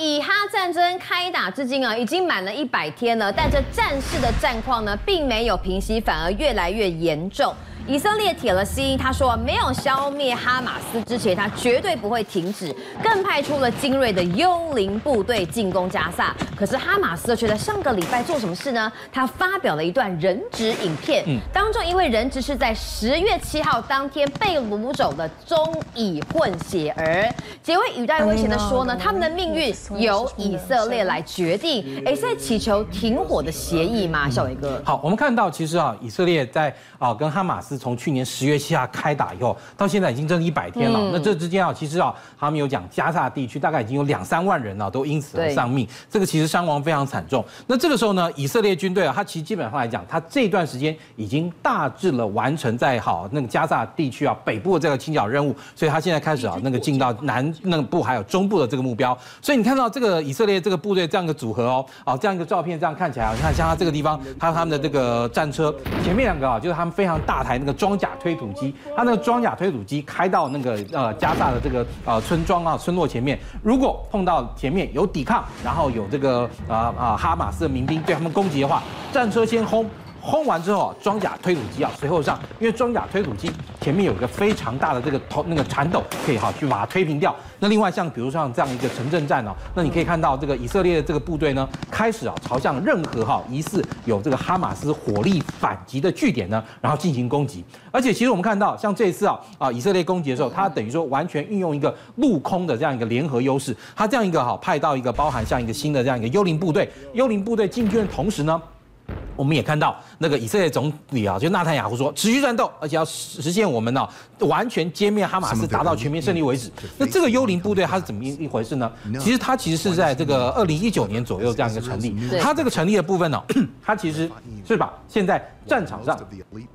以哈战争开打至今啊，已经满了一百天了，但这战事的战况呢，并没有平息，反而越来越严重。以色列铁了心，他说没有消灭哈马斯之前，他绝对不会停止，更派出了精锐的幽灵部队进攻加萨。可是哈马斯却在上个礼拜做什么事呢？他发表了一段人质影片，当中一位人质是在十月七号当天被掳走的中以混血儿。结尾语带威胁的说呢，他们的命运由以色列来决定。哎，是在祈求停火的协议吗？小伟哥，好，我们看到其实啊，以色列在啊跟哈马斯。自从去年十月七号开打以后，到现在已经真的一百天了。那这之间啊，其实啊，他们有讲加萨地区大概已经有两三万人啊，都因此而丧命。这个其实伤亡非常惨重。那这个时候呢，以色列军队啊，他其实基本上来讲，他这段时间已经大致了完成在好那个加萨地区啊北部的这个清剿任务，所以他现在开始啊那个进到南那个部还有中部的这个目标。所以你看到这个以色列这个部队这样一个组合哦，啊这样一个照片这样看起来啊，你看像他这个地方，他他们的这个战车前面两个啊，就是他们非常大台。那个装甲推土机，他那个装甲推土机开到那个呃加萨的这个呃村庄啊村落前面，如果碰到前面有抵抗，然后有这个啊啊、哈马斯的民兵对他们攻击的话，战车先轰。轰完之后啊，装甲推土机啊随后上，因为装甲推土机前面有一个非常大的这个头那个铲斗，可以哈去把它推平掉。那另外像比如像这样一个城镇战哦，那你可以看到这个以色列的这个部队呢，开始啊朝向任何哈疑似有这个哈马斯火力反击的据点呢，然后进行攻击。而且其实我们看到像这一次啊啊以色列攻击的时候，它等于说完全运用一个陆空的这样一个联合优势，它这样一个哈派到一个包含像一个新的这样一个幽灵部队，幽灵部队进军的同时呢。我们也看到那个以色列总理啊，就纳坦雅胡说，持续战斗，而且要实现我们呢完全歼灭哈马斯，达到全面胜利为止。那这个幽灵部队它是怎么一一回事呢？其实它其实是在这个二零一九年左右这样一个成立。它这个成立的部分呢，它其实是把现在战场上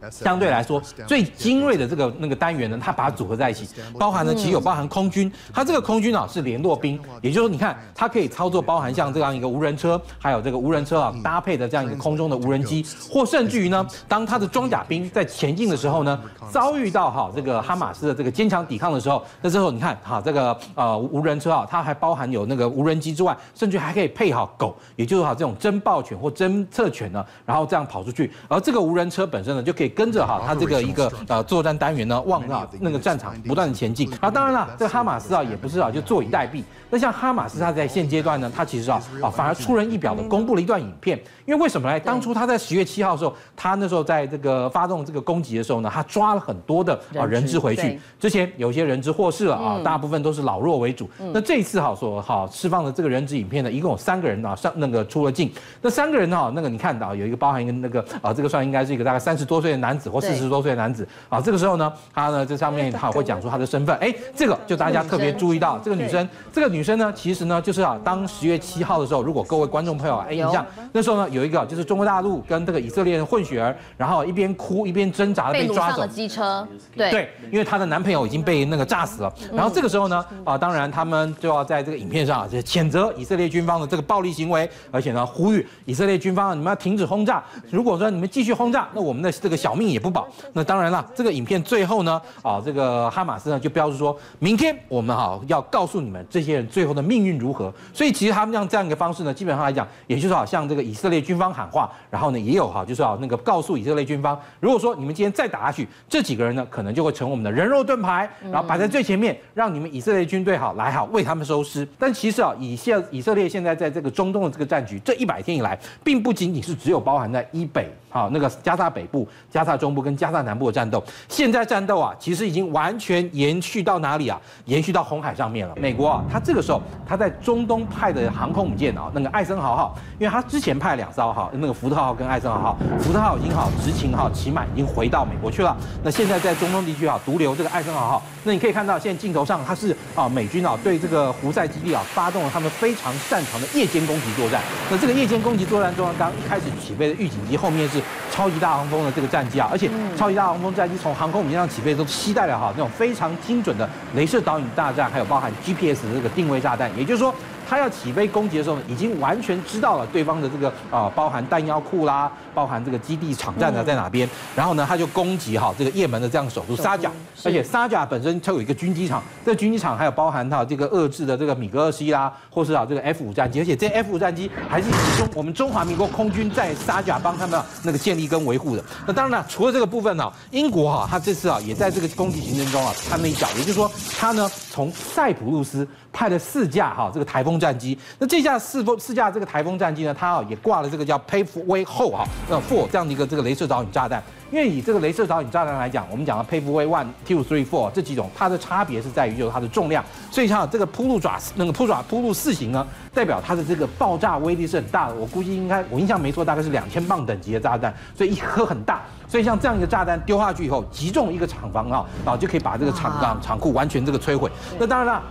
相对来说最精锐的这个那个单元呢，它把它组合在一起，包含呢其实有包含空军，它这个空军啊是联络兵，也就是说你看它可以操作包含像这样一个无人车，还有这个无人车啊搭配的这样一个空中的无人机，或甚至于呢，当它的装甲兵在前进的时候呢，遭遇到哈这个哈马斯的这个坚强抵抗的时候，那之后你看哈这个呃无人车啊，它还包含有那个无人机之外，甚至还可以配好狗，也就是哈这种侦报犬或侦测犬呢，然后这样跑出去，而这个无人车本身呢就可以跟着哈它这个一个呃作战单元呢往啊那个战场不断的前进。啊，当然了，这个哈马斯啊也不是啊就坐以待毙。那像哈马斯他在现阶段呢，他其实啊啊反而出人意表的公布了一段影片，因为为什么呢？当初他在十月七号的时候，他那时候在这个发动这个攻击的时候呢，他抓了很多的啊人质回去。之前有些人质获释了啊，大部分都是老弱为主。那这一次哈所好释放的这个人质影片呢，一共有三个人啊上那个出了境。那三个人哈，那个你看到有一个包含一个那个啊，这个算应该是一个大概三十多岁的男子或四十多岁的男子啊。这个时候呢，他呢这上面他会讲出他的身份。哎，这个就大家特别注意到这个女生，这个女生呢，其实呢就是啊，当十月七号的时候，如果各位观众朋友哎印象，那时候呢有一个就是中国大陆跟这个以色列人混血儿，然后一边哭一边挣扎的被抓走机车，对对，因为她的男朋友已经被那个炸死了。然后这个时候呢啊，当然他们就要在这个影片上啊就谴责以色列军方的这个暴力行为，而且呢呼吁以色列军方你们要停止轰炸。如果说你们继续轰炸，那我们的这个小命也不保。那当然了，这个影片最后呢啊，这个哈马斯呢就标注说，明天我们哈要告诉你们这些人最后的命运如何。所以其实他们用这样一个方式呢，基本上来讲，也就是好像这个以色列军方喊话，然后呢也有哈，就是啊那个告诉以色列军方，如果说你们今天再打下去，这几个人呢可能就会成我们的人肉盾牌，然后摆在最前面，让你们以色列军队好来好为他们收尸。但其实啊，以现以色列现在在这个中东的这个战局，这一百天以来，并不仅仅是只有包含在以北。好，那个加萨北部、加萨中部跟加萨南部的战斗，现在战斗啊，其实已经完全延续到哪里啊？延续到红海上面了。美国啊，他这个时候他在中东派的航空母舰啊，那个艾森豪号，因为他之前派两艘哈，那个福特号跟艾森豪号，福特号已经好执勤哈期满，已经回到美国去了。那现在在中东地区啊，独留这个艾森豪号。那你可以看到，现在镜头上它是啊，美军啊对这个胡塞基地啊发动了他们非常擅长的夜间攻击作战。那这个夜间攻击作战中，刚一开始起飞的预警机后面是。超级大黄蜂的这个战机啊，而且超级大黄蜂战机从航空母舰上起飞都携带了哈那种非常精准的镭射导引大战，还有包含 GPS 的这个定位炸弹，也就是说。他要起飞攻击的时候呢，已经完全知道了对方的这个啊，包含弹药库啦，包含这个基地场站呢在哪边，然后呢，他就攻击哈这个也门的这样的首都沙甲，而且沙甲本身它有一个军机场，这个军机场还有包含它这个遏制的这个米格二十一啦，或是啊这个 F 五战机，而且这 F 五战机还是以中我们中华民国空军在沙甲帮他们那个建立跟维护的。那当然了，除了这个部分呢，英国哈他这次啊也在这个攻击行程中啊掺了一脚，也就是说他呢从塞浦路斯派了四架哈这个台风战机，那这架四风四架这个台风战机呢，它啊也挂了这个叫 Paveway 后哈呃 four 这样的一个这个镭射导引炸弹。因为以这个镭射导引炸弹来讲，我们讲的 Paveway one two three four 这几种，它的差别是在于就是它的重量。所以像这个铺路爪那个铺爪铺路四型呢，代表它的这个爆炸威力是很大的。我估计应该我印象没错，大概是两千磅等级的炸弹，所以一颗很大。所以像这样一个炸弹丢下去以后，击中一个厂房啊，然后就可以把这个厂啊厂库完全这个摧毁。那当然了。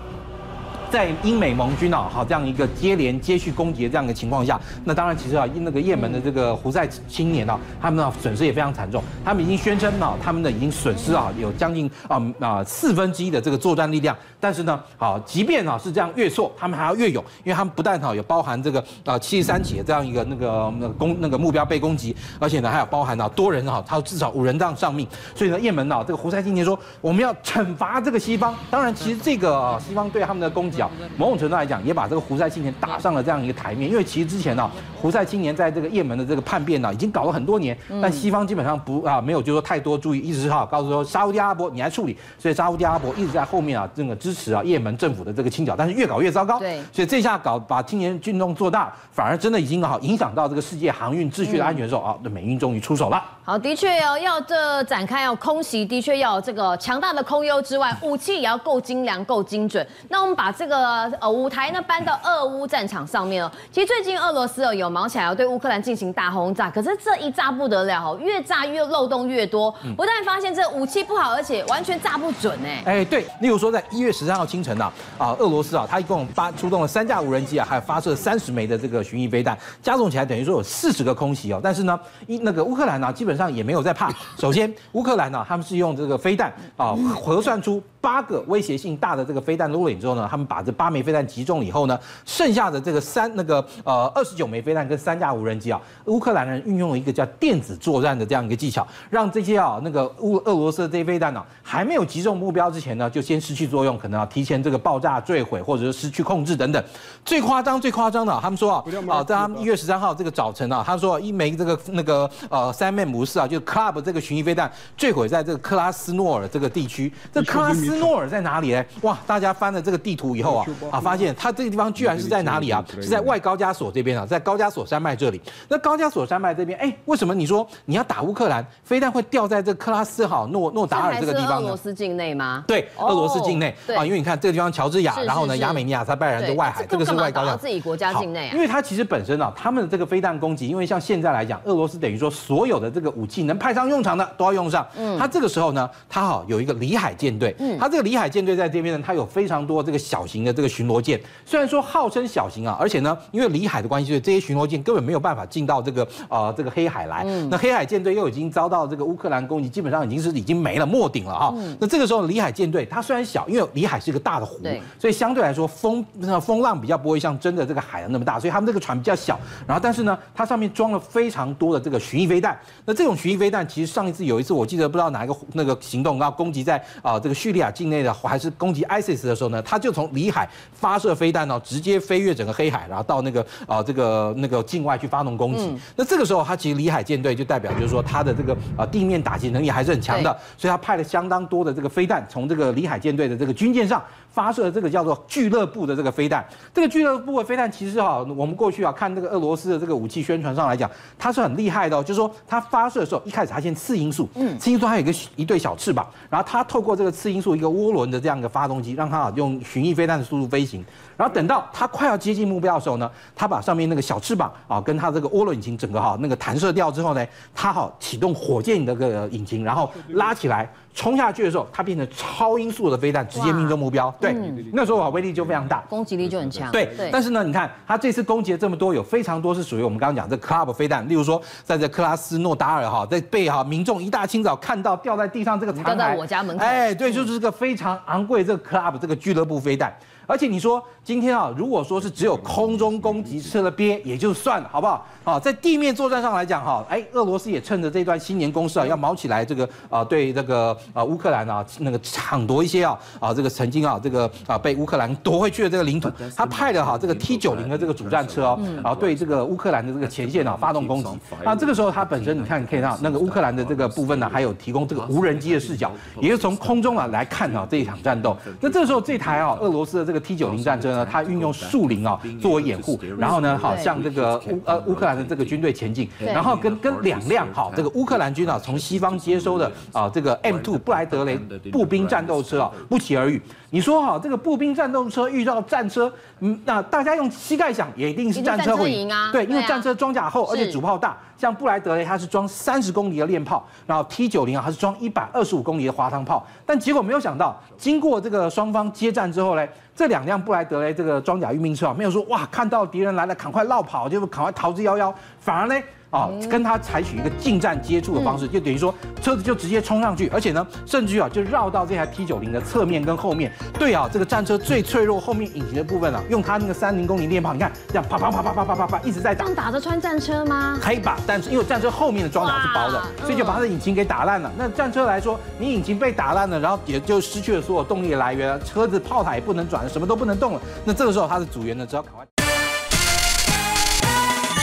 在英美盟军啊，好这样一个接连接续攻击的这样一个情况下，那当然其实啊，那个也门的这个胡塞青年啊，他们啊损失也非常惨重。他们已经宣称啊，他们呢已经损失啊有将近啊啊四分之一的这个作战力量。但是呢，好，即便啊是这样越挫，他们还要越勇，因为他们不但好有包含这个啊七十三起的这样一个那个那个攻那个目标被攻击，而且呢还有包含啊多人啊，他至少五人这样丧命。所以呢，也门啊这个胡塞青年说，我们要惩罚这个西方。当然，其实这个西方对他们的攻击啊。某种程度来讲，也把这个胡塞青年打上了这样一个台面。因为其实之前呢，胡塞青年在这个也门的这个叛变呢，已经搞了很多年，但西方基本上不啊没有就说太多注意，一直是哈告诉说沙乌地阿拉伯你来处理，所以沙乌地阿拉伯一直在后面啊这个支持啊也门政府的这个清剿，但是越搞越糟糕。对，所以这下搞把青年运动做大，反而真的已经好影响到这个世界航运秩序的安全的时候啊，那美英终于出手了。好，的确哦，要这展开要空袭，的确要这个强大的空优之外，武器也要够精良、够精准。那我们把这这个呃舞台呢搬到俄乌战场上面哦。其实最近俄罗斯哦有毛起来要对乌克兰进行大轰炸，可是这一炸不得了哦，越炸越漏洞越多，不但发现这武器不好，而且完全炸不准哎。哎，对，例如说在一月十三号清晨呢，啊，俄罗斯啊，它一共发出动了三架无人机啊，还有发射三十枚的这个巡弋飞弹，加总起来等于说有四十个空袭哦。但是呢，一那个乌克兰呢，基本上也没有在怕。首先，乌克兰呢，他们是用这个飞弹啊，核算出八个威胁性大的这个飞弹落点之后呢，他们把这八枚飞弹击中了以后呢，剩下的这个三那个呃二十九枚飞弹跟三架无人机啊，乌克兰人运用了一个叫电子作战的这样一个技巧，让这些啊那个乌俄罗斯的这些飞弹呢，还没有击中目标之前呢，就先失去作用，可能要提前这个爆炸坠毁，或者是失去控制等等。最夸张最夸张的，他们说啊啊，在他们一月十三号这个早晨啊，他说一枚这个那个呃三面模式啊，就 Club 这个巡弋飞弹坠毁在这个克拉斯诺尔这个地区。这克拉斯诺尔在哪里呢？哇，大家翻了这个地图以后啊啊，发现它这个地方居然是在哪里啊？是在外高加索这边啊，在高加索山脉这里。那高加索山脉这边，哎，为什么你说你要打乌克兰，飞弹会掉在这克拉斯哈诺诺达尔这个地方呢？俄罗斯境内吗？对，俄罗斯境内啊，因为你看这个地方乔治亚，然后呢亚美尼亚、塞拜然的外海，这个是外高加索自己国家境内啊。因为它其实本身啊，他们的这个飞弹攻击，因为像现在来讲，俄罗斯等于说所有的这个武器能派上用场的都要用上。嗯，他这个时候呢，他好有一个里海舰队，嗯，他这个里海舰队在这边呢，他有非常多这个小型的这个巡逻舰，虽然说号称小型啊，而且呢，因为里海的关系，所以这些巡逻舰根本没有办法进到这个呃这个黑海来。嗯，那黑海舰队又已经遭到这个乌克兰攻击，基本上已经是已经没了没顶了哈。嗯，那这个时候里海舰队它虽然小，因为里海是一个大的湖，所以相对来说风那风浪比较不会像真的这个海洋那么大，所以他们这个船比较小。然后但是呢，它上面装了非常多的这个巡弋飞弹。那这种巡弋飞弹其实上一次有一次我记得不知道哪一个那个行动要攻击在啊这个叙利亚境内的还是攻击 ISIS 的时候呢，它就从里海发射飞弹呢，直接飞越整个黑海，然后到那个啊这个那个境外去发动攻击。嗯、那这个时候，他其实里海舰队就代表就是说他的这个啊地面打击能力还是很强的，所以他派了相当多的这个飞弹从这个里海舰队的这个军舰上。发射这个叫做俱乐部的这个飞弹，这个俱乐部的飞弹其实哈，我们过去啊看这个俄罗斯的这个武器宣传上来讲，它是很厉害的哦。就是说它发射的时候，一开始它先次音速，嗯，次音速它有一个一对小翅膀，然后它透过这个次音速一个涡轮的这样一个发动机，让它啊用巡弋飞弹的速度飞行。然后等到它快要接近目标的时候呢，它把上面那个小翅膀啊跟它这个涡轮引擎整个哈那个弹射掉之后呢，它好启动火箭的这个引擎，然后拉起来。冲下去的时候，它变成超音速的飞弹，直接命中目标。对，嗯、那时候啊，威力就非常大，攻击力就很强。对，但是呢，你看它这次攻击了这么多，有非常多是属于我们刚刚讲这 Club 飞弹，例如说在这克拉斯诺达尔哈，在被哈民众一大清早看到掉在地上这个残骸，掉在我家门口。哎，对，就是这个非常昂贵这个 Club 这个俱乐部飞弹。而且你说今天啊，如果说是只有空中攻击吃了鳖也就算了，好不好？好，在地面作战上来讲哈，哎，俄罗斯也趁着这段新年攻势啊，要卯起来这个啊，对这个啊乌克兰啊那个抢夺一些啊啊这个曾经啊这个啊被乌克兰夺回去的这个领土，他派了哈这个 T 九零的这个主战车哦，然后对这个乌克兰的这个前线啊发动攻击。那这个时候他本身你看你可以看到那个乌克兰的这个部分呢，还有提供这个无人机的视角，也是从空中啊来看啊这一场战斗。那这个时候这台啊俄罗斯的这个 T 九零战车呢，它运用树林啊作为掩护，然后呢，好像这个乌呃乌克兰的这个军队前进，然后跟跟两辆好这个乌克兰军啊从西方接收的啊这个 M2 布莱德雷步兵战斗车啊不期而遇。你说哈这个步兵战斗车遇到战车，嗯，那大家用膝盖想也一定是战车会赢啊，对，因为战车装甲厚，而且主炮大，像布莱德雷它是装三十公里的链炮，然后 T 九零啊它是装一百二十五公里的滑膛炮，但结果没有想到，经过这个双方接战之后呢。这两辆布莱德雷这个装甲运兵车啊，没有说哇，看到敌人来了，赶快绕跑，就赶快逃之夭夭，反而呢，啊，跟他采取一个近战接触的方式，就等于说车子就直接冲上去，而且呢，甚至于啊，就绕到这台 T 九零的侧面跟后面，对啊，这个战车最脆弱后面引擎的部分啊，用他那个三零公里电炮，你看这样啪啪啪啪啪啪啪啪一直在打，这样打着穿战车吗？可以把但是，因为战车后面的装甲是薄的，所以就把它的引擎给打烂了。那战车来说，你引擎被打烂了，然后也就失去了所有动力的来源，车子炮塔也不能转，什么都不能动了。那这个时候，他的组员呢，只要赶快。